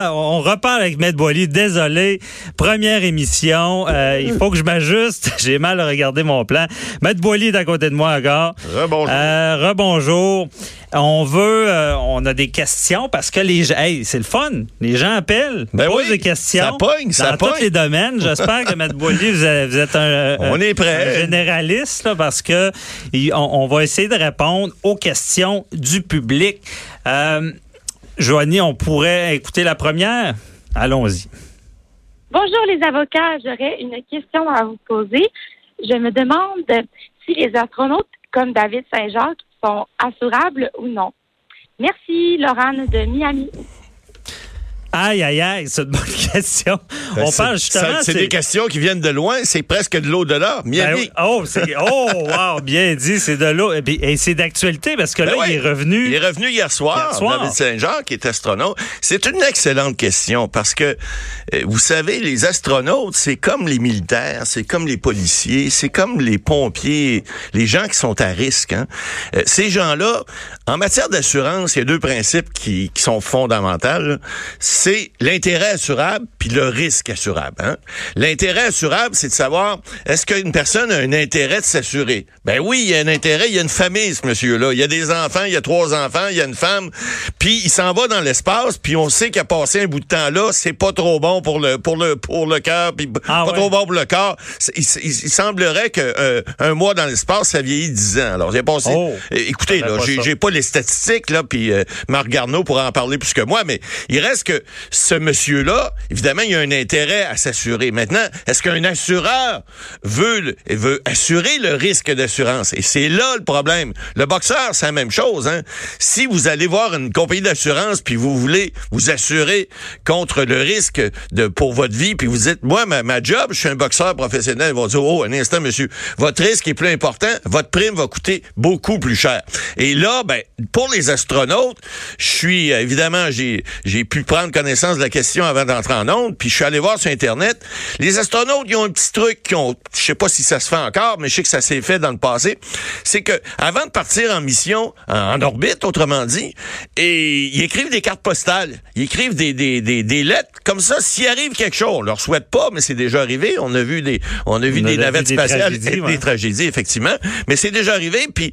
On repart avec Maître Boily. Désolé. Première émission. Euh, il faut que je m'ajuste. J'ai mal regardé mon plan. Maître Boily est à côté de moi encore. Rebonjour. Euh, rebonjour. On veut, euh, on a des questions parce que les gens, hey, c'est le fun. Les gens appellent, Ben posent oui, des questions. ça pogne, ça dans pogne. tous les domaines. J'espère que Maître Boily, vous, êtes- vous êtes un, On est prêt. un généraliste là, parce que on, on va essayer de répondre aux questions du public. Euh, Joanie, on pourrait écouter la première? Allons-y. Bonjour les avocats, j'aurais une question à vous poser. Je me demande si les astronautes comme David Saint-Jacques sont assurables ou non. Merci, Laurent de Miami. Aïe, aïe, aïe, c'est une bonne question. Ben, on parle justement. C'est des questions qui viennent de loin, c'est presque de l'au-delà. Ben Miami. oui. oh, c'est, oh, wow, bien dit, c'est de l'eau. Et, et c'est d'actualité parce que Ben là, ouais. il est revenu. Il est revenu hier soir, Hier soir. David Saint-Jean, qui est astronaute. C'est une excellente question parce que, euh, vous savez, les astronautes, c'est comme les militaires, c'est comme les policiers, c'est comme les pompiers, les gens qui sont à risque. hein. Euh, ces gens-là, en matière d'assurance, il y a deux principes qui, qui sont fondamentaux. C'est l'intérêt assurable puis le risque assurable. hein. L'intérêt assurable, c'est de savoir est-ce qu'une personne a un intérêt de s'assurer? Ben oui, il y a un intérêt, il y a une famille, ce monsieur-là. Il y a des enfants, il y a trois enfants, il y a une femme, puis il s'en va dans l'espace, puis on sait qu'il a passé un bout de temps là, c'est pas trop bon pour le pour le pour le cœur, puis Ah pas ouais. trop bon pour le corps. Il, il- il semblerait que euh, un mois dans l'espace, ça vieillit 10 ans. Alors, j'ai passé. Oh. Écoutez, Je savais là, pas j'ai pas les statistiques là, puis euh, Marc Garneau pourra en parler plus que moi, mais il reste que ce monsieur-là, évidemment, il a un intérêt à s'assurer. Maintenant, est-ce qu'un assureur veut veut assurer le risque d'assurance? Et c'est là le problème. Le boxeur, c'est la même chose. Hein? Si vous allez voir une compagnie d'assurance puis vous voulez vous assurer contre le risque de pour votre vie, puis vous dites, moi, ma, ma job, je suis un boxeur professionnel, ils vont dire, oh, un instant, monsieur, votre risque est plus important, votre prime va coûter beaucoup plus cher. Et là, ben, pour les astronautes, je suis, euh, évidemment, j'ai, j'ai pu prendre connaissance de la question avant d'entrer en onde, puis je suis allé voir sur Internet. Les astronautes, ils ont un petit truc qui ont, je sais pas si ça se fait encore, mais je sais que ça s'est fait dans le passé. C'est que, avant de partir en mission, en, en orbite, autrement dit, et ils écrivent des cartes postales. Ils écrivent des, des, des, des lettres. Comme ça, s'il arrive quelque chose, on leur souhaite pas, mais c'est déjà arrivé. On a vu des, on a vu On des navettes des spatiales, tragédies, des ouais. tragédies, effectivement. Mais c'est déjà arrivé. Puis,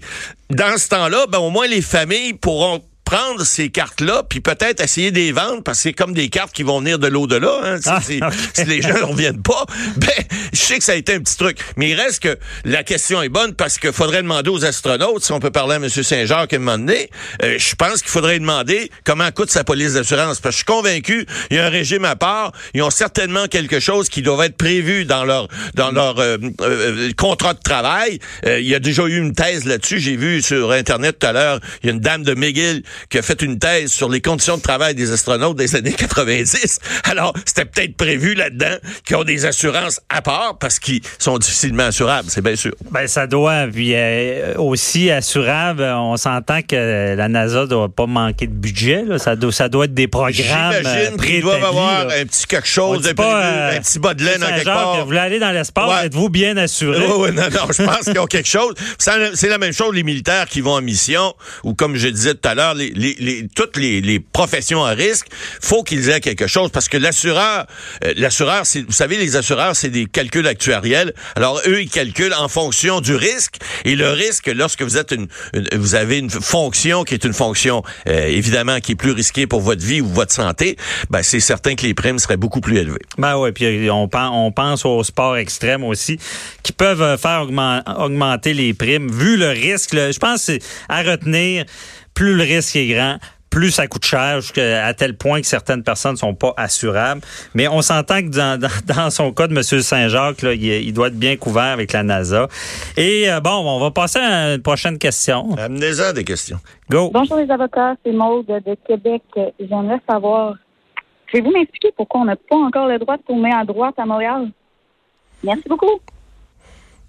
dans ce temps-là, ben, au moins, les familles pourront prendre ces cartes-là, puis peut-être essayer de les vendre, parce que c'est comme des cartes qui vont venir de l'au-delà. Hein, si, Ah, si- les gens ne reviennent pas, ben, je sais que ça a été un petit truc. Mais il reste que la question est bonne parce qu'il faudrait demander aux astronautes, si on peut parler à M. Saint-Jacques à un moment donné, euh, je pense qu'il faudrait demander comment coûte sa police d'assurance. Parce que je suis convaincu, il y a un régime à part, ils ont certainement quelque chose qui doit être prévu dans leur dans leur euh, euh, contrat de travail. Euh, il y a déjà eu une thèse là-dessus. J'ai vu sur Internet tout à l'heure, il y a une dame de McGill qui a fait une thèse sur les conditions de travail des astronautes des années 90. Alors, c'était peut-être prévu là-dedans qu'ils ont des assurances à part parce qu'ils sont difficilement assurables, c'est bien sûr. Ben, ça doit. Puis euh, aussi assurable, on s'entend que la NASA doit pas manquer de budget. là. Ça, doit, ça doit être des programmes. euh, J'imagine qu'ils doivent avoir là. un petit quelque chose de pas, euh, un petit bas de laine en quelque part. Vous voulez aller dans l'espace, Ouais. êtes-vous bien assuré? Oui, oui, non, non, je pense qu'ils ont quelque chose. C'est la même chose les militaires qui vont en mission, ou comme je disais tout à l'heure, les, toutes les, professions à risque, faut qu'ils aient quelque chose, parce que l'assureur, euh, l'assureur, vous savez, les assureurs, c'est des calculs actuariels. Alors eux, ils calculent en fonction du risque, et le risque, lorsque vous êtes une, vous avez une fonction qui est une fonction euh, évidemment qui est plus risquée pour votre vie ou votre santé, ben c'est certain que les primes seraient beaucoup plus élevées. Ben oui, puis on, pen- on pense aux sports extrêmes aussi, qui peuvent euh, faire augmen- augmenter les primes, vu le risque. je pense à retenir, plus le risque est grand, plus ça coûte cher, jusqu'à à tel point que certaines personnes sont pas assurables. Mais on s'entend que dans, dans, dans son cas de M. Saint-Jacques, il doit être bien couvert avec la NASA. Et euh, bon, on va passer à une prochaine question. Amenez-en des questions. Go. Bonjour les avocats, c'est Maude de Québec. J'aimerais savoir, pouvez-vous m'expliquer pourquoi on n'a pas encore le droit de tourner à droite à Montréal? Merci beaucoup.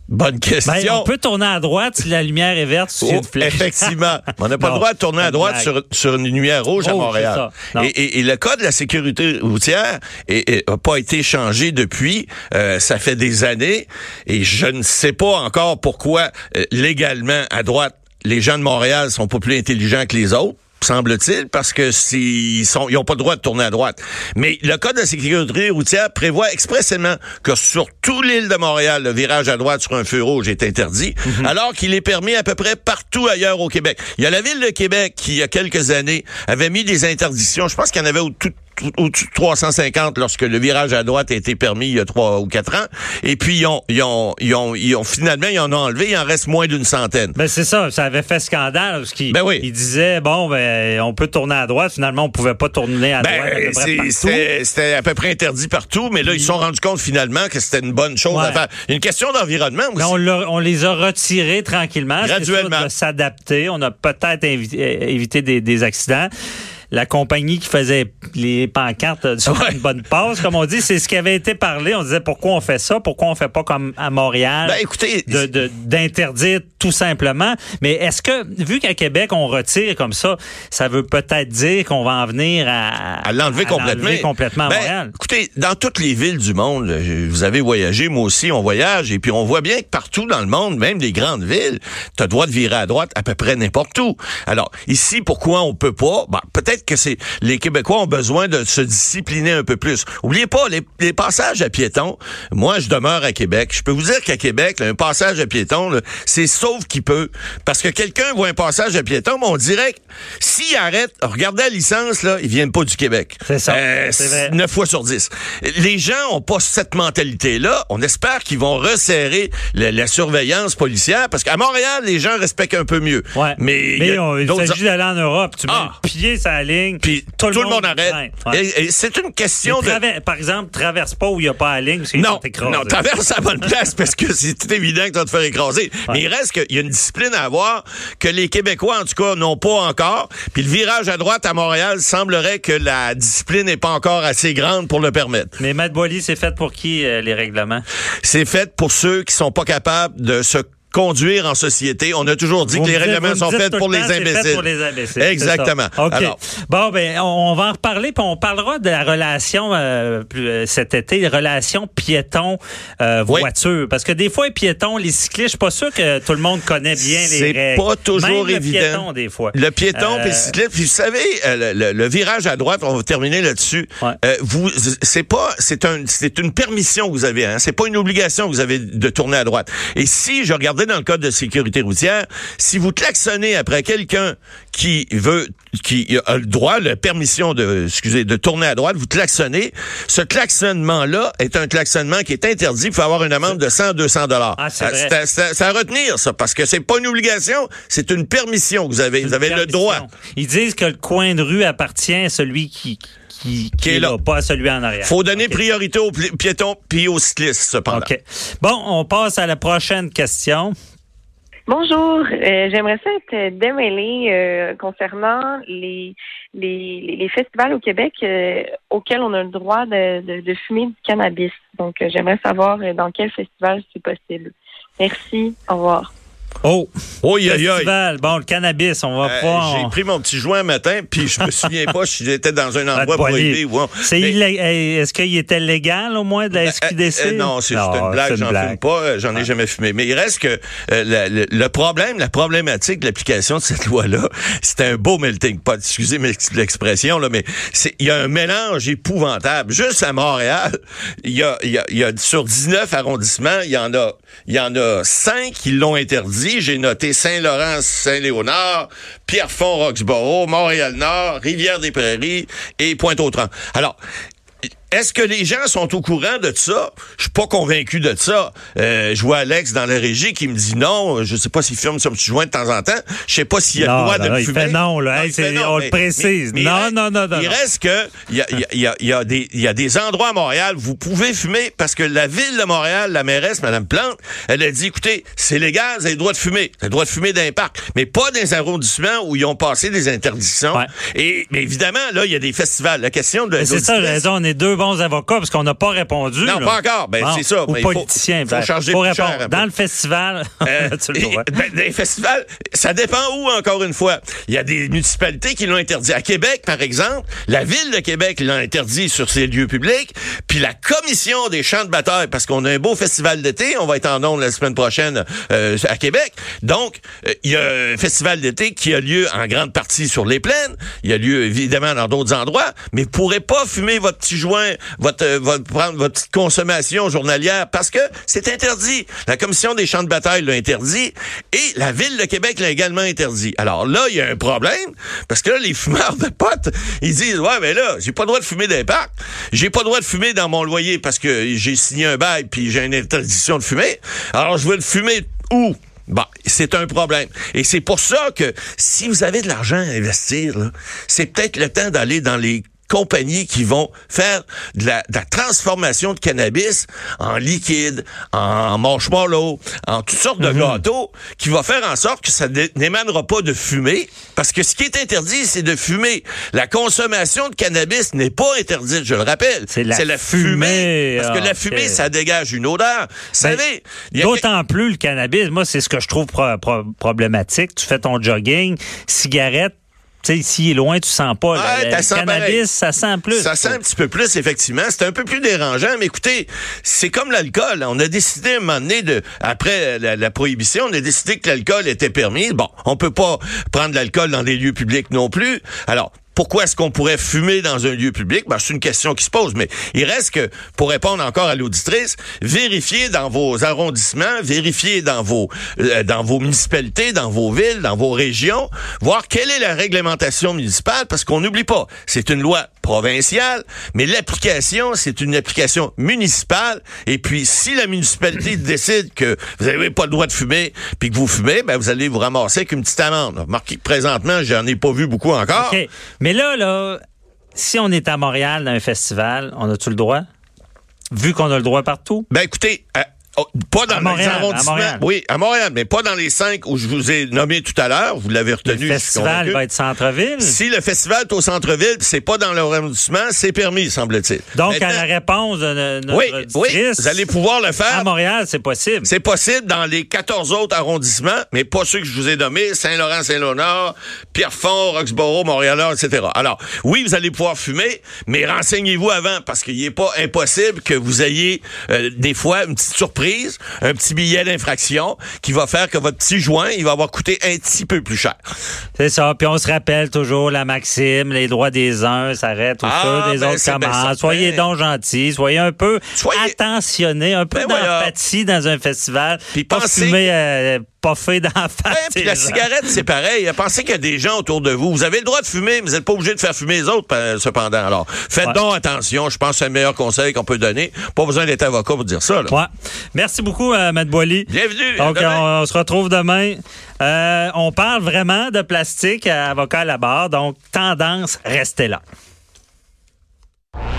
Bonne question. Ben, on peut tourner à droite si la lumière est verte sur Oh, une flèche. effectivement. On n'a pas Non, le droit de tourner à droite sur, sur une lumière rouge à Rouge, Montréal. et le code de la sécurité routière n'a pas été changé depuis. Euh, ça fait des années. Et je ne sais pas encore pourquoi, euh, légalement, à droite, les gens de Montréal sont pas plus intelligents que les autres. Semble-t-il, parce que s'ils sont, ils ont pas le droit de tourner à droite. Mais le code de sécurité routière prévoit expressément que sur toute l'île de Montréal, le virage à droite sur un feu rouge est interdit, Mhm. alors qu'il est permis à peu près partout ailleurs au Québec. Il y a la ville de Québec qui, il y a quelques années, avait mis des interdictions. Je pense qu'il y en avait au tout de 350 lorsque le virage à droite a été permis il y a trois ou quatre ans. Et puis, ils ont, ils ont, ils ont, ils ont finalement, ils en ont enlevé. Il en reste moins d'une centaine. Ben c'est ça, ça avait fait scandale parce qu'il Ben oui. il disait bon ben on peut tourner à droite, finalement on pouvait pas tourner à droite Ben, partout. c'était à peu près interdit partout, mais là, ils se sont rendus compte finalement que c'était une bonne chose Ouais. à faire. Une question d'environnement aussi. Mais on, on les a retirés tranquillement. Graduellement. s'adapter. On a peut-être euh, évité des, des accidents. La compagnie qui faisait les pancartes sur Ouais. une bonne passe, comme on dit, c'est ce qui avait été parlé. On disait pourquoi on fait ça, pourquoi on fait pas comme à Montréal, Ben, écoutez, de- de- d'interdire tout simplement. Mais est-ce que, vu qu'à Québec on retire comme ça, ça veut peut-être dire qu'on va en venir à, à l'enlever complètement. l'enlever complètement à Ben, Montréal? Écoutez, dans toutes les villes du monde, vous avez voyagé, moi aussi, on voyage, et puis on voit bien que partout dans le monde, même les grandes villes, tu as droit de virer à droite à peu près n'importe où. Alors, ici, pourquoi on peut pas? Ben, peut-être que c'est les Québécois ont besoin de se discipliner un peu plus. Oubliez pas, les, les passages à piétons, moi, je demeure à Québec. Je peux vous dire qu'à Québec, là, un passage à piétons, là, c'est sauf qui peut. Parce que quelqu'un voit un passage à piétons, mais on dirait que s'il arrête, regardez la licence, là, ils viennent pas du Québec. C'est ça, Euh, c'est vrai. 9 fois sur 10. Les gens ont pas cette mentalité-là. On espère qu'ils vont resserrer le- la surveillance policière parce qu'à Montréal, les gens respectent un peu mieux. Ouais. Mais, Mais il s'agit d'aller en Europe. Tu mets Ah. le pied la ligne, Puis tout, le monde, arrête. freine. Ouais. Et- et c'est une question de... Par exemple, traverse pas où il n'y a pas la ligne parce Non, non, traverse à la bonne place parce que c'est évident que tu vas te faire écraser. Mais il reste qu'il y a une discipline à avoir que les Québécois, en tout cas, n'ont pas encore. Puis le virage à droite à Montréal semblerait que la discipline n'est pas encore assez grande pour le permettre. Mais Matt Boily, c'est fait pour qui, euh, les règlements? C'est fait pour ceux qui sont pas capables de se conduire en société. On a toujours dit Vous que les règlements sont faits pour le les temps, c'est fait imbéciles. pour les imbéciles, c'est Exactement. ça. OK. Alors, bon, ben, on, va en reparler, puis on parlera de la relation euh, euh, cet été, la relation piéton-voiture. Parce que des fois, les piétons, les cyclistes, je suis pas sûr que tout le monde connaît bien les C'est règles. pas toujours Même évident. Le piéton, des fois. Le piéton Euh, puis le cycliste. Puis vous savez, euh, le, le- le virage à droite, on va terminer là-dessus. Ouais. Euh, vous, c'est pas, c'est un, c'est une permission que vous avez. Hein? C'est pas une obligation que vous avez de tourner à droite. Et si je regardais dans le code de sécurité routière, si vous klaxonnez après quelqu'un qui veut, qui a le droit, la permission de, excusez, de tourner à droite, vous klaxonnez. Ce klaxonnement-là est un klaxonnement qui est interdit. Il faut avoir une amende de 100, 200 dollars. Ah, c'est c'est à- à- retenir ça, parce que c'est pas une obligation, c'est une permission que vous avez. Vous avez le droit. Ils disent que le coin de rue appartient à celui qui, qui, qui est là, pas à celui en arrière. Faut donner priorité aux pi- piétons puis aux cyclistes, cependant. OK. Bon, on passe à la prochaine question. Bonjour, euh, j'aimerais ça être démêlée euh, concernant les, les, festivals au Québec euh, auxquels on a le droit de, de, de fumer du cannabis. Donc, euh, j'aimerais savoir dans quel festival c'est possible. Merci, au revoir. Oh, Oh, aïe. festival. Bon, le cannabis, on va Euh, pas... J'ai pris mon petit joint un matin, puis je me souviens pas si j'étais dans un endroit prohibé ou non. C'est Mais- euh, Est-ce qu'il était légal au moins de la Euh, SQDC? euh, non, c'est juste une blague, j'en fume pas, euh, j'en ai jamais fumé. Mais il reste que euh, la- le, le problème, la problématique de l'application de cette loi-là, c'est un beau melting pot. Excusez l'expression, là, mais il y a un mélange épouvantable. Juste à Montréal, il y a, y a, y a sur 19 arrondissements, il y en a, il y en a 5 qui l'ont interdit. J'ai noté Saint-Laurent, Saint-Léonard, Pierrefonds, Roxborough, Montréal-Nord, Rivière-des-Prairies et Pointe-aux-Trembles. Alors, est-ce que les gens sont au courant de ça? Je suis pas convaincu de ça. Euh, je vois Alex dans la régie qui me dit non. Je sais pas s'il fume son petit joint de temps en temps. Je sais pas s'il a Non, le droit de fumer. fait non, là. On le précise. Non, non, non, non, Il reste que il y a, y a- y a- y a des y a des endroits à Montréal où vous pouvez fumer parce que la ville de Montréal, la mairesse, Mme Plante, elle a dit écoutez, c'est légal, vous avez le droit de fumer. Vous avez le droit de fumer dans les parcs, mais pas dans les arrondissements où ils ont passé des interdictions. Ouais. Et mais évidemment, là, il y a des festivals. La question de Mais C'est ça, raison. On est deux deux bons avocats parce qu'on n'a pas répondu. Non, là. pas encore. Ben, Bon. c'est ça. Ou Mais il faut- politiciens. faut charger faut plus répondre. cher un peu. Dans le festival, Euh, tu le vois. ben, les festivals, ça dépend où, encore une fois. Il y a des municipalités qui l'ont interdit. À Québec, par exemple, la ville de Québec l'a interdit sur ses lieux publics, puis la commission des champs de bataille, parce qu'on a un beau festival d'été, on va être en ondes la semaine prochaine euh, à Québec. Donc, euh, il y a un festival d'été qui a lieu en grande partie sur les plaines. Il y a lieu, évidemment, dans d'autres endroits, mais vous pourrez pas fumer votre petit joint, votre, votre- prendre votre petite consommation journalière, parce que c'est interdit. La commission des champs de bataille l'a interdit et la ville de Québec l'a également interdit. Alors là, il y a un problème parce que là, les fumeurs de potes, ils disent ouais, mais là, j'ai pas le droit de fumer dans les parcs, j'ai pas le droit de fumer dans mon loyer parce que j'ai signé un bail puis j'ai une interdiction de fumer. Alors je veux le fumer où? Bon, c'est un problème. Et c'est pour ça que si vous avez de l'argent à investir, c'est peut-être le temps d'aller dans les compagnies qui vont faire de la, de la transformation de cannabis en liquide, en marshmallow, en toutes sortes de gâteaux, qui va faire en sorte que ça n'é- n'émanera pas de fumée, parce que ce qui est interdit, c'est de fumer. La consommation de cannabis n'est pas interdite, je le rappelle. C'est la fumée. Parce que Ah, la fumée, ok. ça dégage une odeur. Vous Ben, D'autant plus le cannabis. Moi, c'est ce que je trouve pro- pro- problématique. Tu fais ton jogging, cigarette. Tu sais, s'il est loin, tu sens pas. Ouais, le, le cannabis, pareil. ça sent plus. Ça sent un petit peu plus, effectivement. C'est un peu plus dérangeant, mais écoutez, c'est comme l'alcool. On a décidé à un moment donné, de, après la, la prohibition, on a décidé que l'alcool était permis. Bon, on peut pas prendre l'alcool dans des lieux publics non plus. Alors, pourquoi est-ce qu'on pourrait fumer dans un lieu public? Ben, c'est une question qui se pose, mais il reste que, pour répondre encore à l'auditrice, vérifiez dans vos arrondissements, vérifiez dans vos, euh, dans vos municipalités, dans vos villes, dans vos régions, voir quelle est la réglementation municipale, parce qu'on n'oublie pas, c'est une loi provinciale, mais l'application, c'est une application municipale, et puis si la municipalité décide que vous n'avez pas le droit de fumer, puis que vous fumez, ben, vous allez vous ramasser avec une petite amende. Remarquez que présentement, j'en ai pas vu beaucoup encore. OK. Mais là, là, si on est à Montréal dans un festival, on a-tu le droit? Vu qu'on a le droit partout? Ben écoutez, euh, oh, pas dans À Montréal, les à arrondissements. Montréal. Oui, à Montréal, mais pas dans les cinq où je vous ai nommé tout à l'heure. Vous l'avez Le retenu. suis festival va être centre-ville. Si le festival est au centre-ville, c'est pas dans l'arrondissement, c'est permis, semble-t-il. Donc, à la réponse de no- notre oui, oui, vous allez pouvoir le faire. à Montréal, c'est possible. C'est possible dans les 14 autres arrondissements, mais pas ceux que je vous ai nommés, Saint-Laurent, Saint-Léonard, Pierrefonds, Roxborough, Montréal, etc. Alors, oui, vous allez pouvoir fumer, mais renseignez-vous avant, parce qu'il n'est pas impossible que vous ayez euh, des fois une petite surprise, un petit billet d'infraction qui va faire que votre petit joint, il va avoir coûté un petit peu plus cher. C'est ça. Puis on se rappelle toujours la maxime, les droits des uns s'arrêtent aux Ah, des ben, autres commencent. Soyez donc gentils, soyez un peu Soyez- attentionnés, un peu Ben voilà. dans un festival. Puis pas pensez- fumer euh, puffé d'en face. Ouais, la gens. cigarette, c'est pareil. Pensez qu'il y a des gens autour de vous. Vous avez le droit de fumer, mais vous n'êtes pas obligé de faire fumer les autres, euh, cependant. Alors, faites Ouais. donc attention. Je pense que c'est le meilleur conseil qu'on peut donner. Pas besoin d'être avocat pour dire ça. Là. Ouais. Merci beaucoup, euh, Matt Boily. Bienvenue. à Donc, on se retrouve demain. Euh, on parle vraiment de plastique à avocat à la barre. Donc, tendance, restez là.